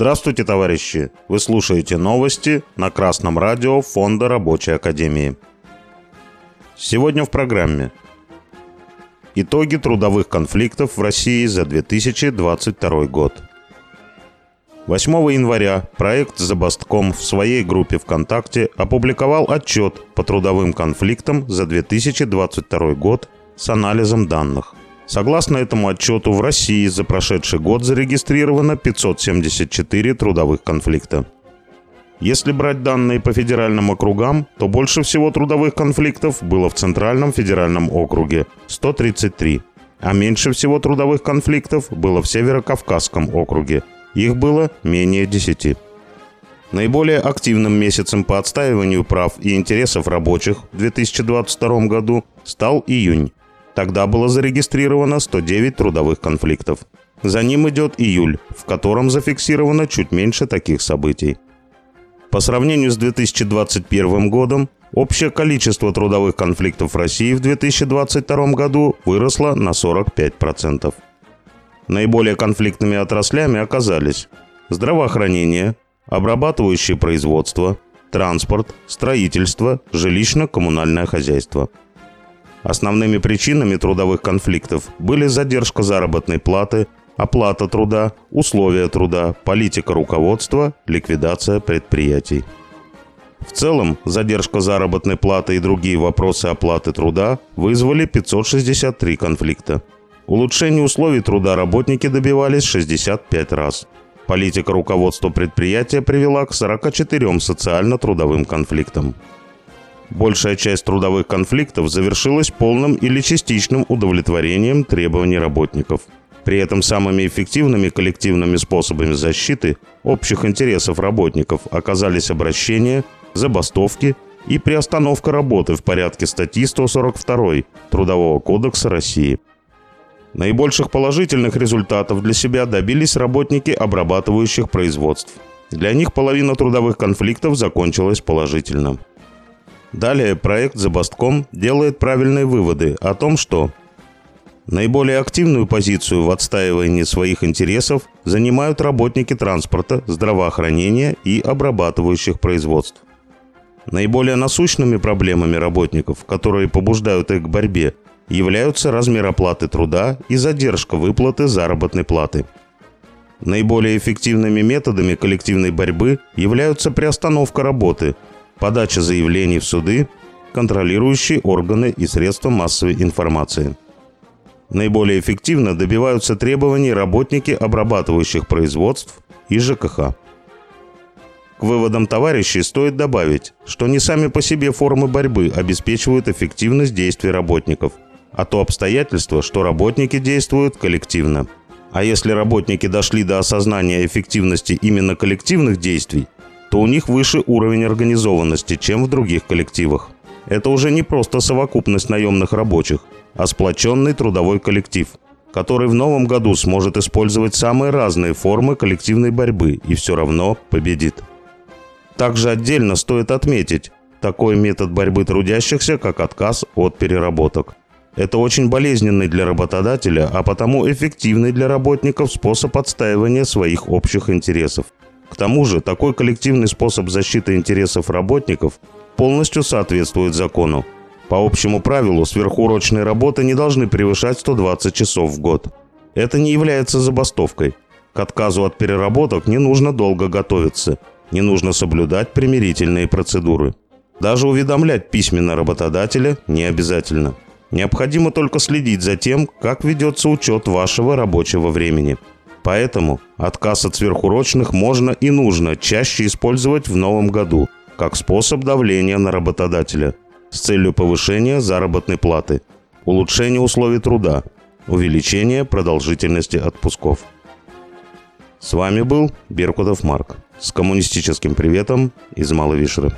Здравствуйте, товарищи! Вы слушаете новости на Красном радио Фонда Рабочей Академии. Сегодня в программе Итоги трудовых конфликтов в России за 2022 год. 8 января проект «Забастком» в своей группе ВКонтакте опубликовал отчет по трудовым конфликтам за 2022 год с анализом данных. Согласно этому отчету, в России за прошедший год зарегистрировано 574 трудовых конфликта. Если брать данные по федеральным округам, то больше всего трудовых конфликтов было в Центральном федеральном округе – 133, а меньше всего трудовых конфликтов было в Северо-Кавказском округе. Их было менее 10. Наиболее активным месяцем по отстаиванию прав и интересов рабочих в 2022 году стал июнь Тогда было зарегистрировано 109 трудовых конфликтов. За ним идет июль, в котором зафиксировано чуть меньше таких событий. По сравнению с 2021 годом, общее количество трудовых конфликтов в России в 2022 году выросло на 45%. Наиболее конфликтными отраслями оказались здравоохранение, обрабатывающее производство, транспорт, строительство, жилищно-коммунальное хозяйство – Основными причинами трудовых конфликтов были задержка заработной платы, оплата труда, условия труда, политика руководства, ликвидация предприятий. В целом, задержка заработной платы и другие вопросы оплаты труда вызвали 563 конфликта. Улучшение условий труда работники добивались 65 раз. Политика руководства предприятия привела к 44 социально-трудовым конфликтам. Большая часть трудовых конфликтов завершилась полным или частичным удовлетворением требований работников. При этом самыми эффективными коллективными способами защиты общих интересов работников оказались обращения, забастовки и приостановка работы в порядке статьи 142 Трудового кодекса России. Наибольших положительных результатов для себя добились работники обрабатывающих производств. Для них половина трудовых конфликтов закончилась положительно. Далее проект «Забастком» делает правильные выводы о том, что Наиболее активную позицию в отстаивании своих интересов занимают работники транспорта, здравоохранения и обрабатывающих производств. Наиболее насущными проблемами работников, которые побуждают их к борьбе, являются размер оплаты труда и задержка выплаты заработной платы. Наиболее эффективными методами коллективной борьбы являются приостановка работы, подача заявлений в суды, контролирующие органы и средства массовой информации. Наиболее эффективно добиваются требований работники обрабатывающих производств и ЖКХ. К выводам товарищей стоит добавить, что не сами по себе формы борьбы обеспечивают эффективность действий работников, а то обстоятельство, что работники действуют коллективно. А если работники дошли до осознания эффективности именно коллективных действий, то у них выше уровень организованности, чем в других коллективах. Это уже не просто совокупность наемных рабочих, а сплоченный трудовой коллектив, который в новом году сможет использовать самые разные формы коллективной борьбы и все равно победит. Также отдельно стоит отметить такой метод борьбы трудящихся, как отказ от переработок. Это очень болезненный для работодателя, а потому эффективный для работников способ отстаивания своих общих интересов – тому же, такой коллективный способ защиты интересов работников полностью соответствует закону. По общему правилу, сверхурочные работы не должны превышать 120 часов в год. Это не является забастовкой. К отказу от переработок не нужно долго готовиться, не нужно соблюдать примирительные процедуры. Даже уведомлять письменно работодателя не обязательно. Необходимо только следить за тем, как ведется учет вашего рабочего времени – Поэтому отказ от сверхурочных можно и нужно чаще использовать в новом году как способ давления на работодателя с целью повышения заработной платы, улучшения условий труда, увеличения продолжительности отпусков. С вами был Беркутов Марк с коммунистическим приветом из Малой Вишеры.